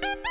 Beep, beep.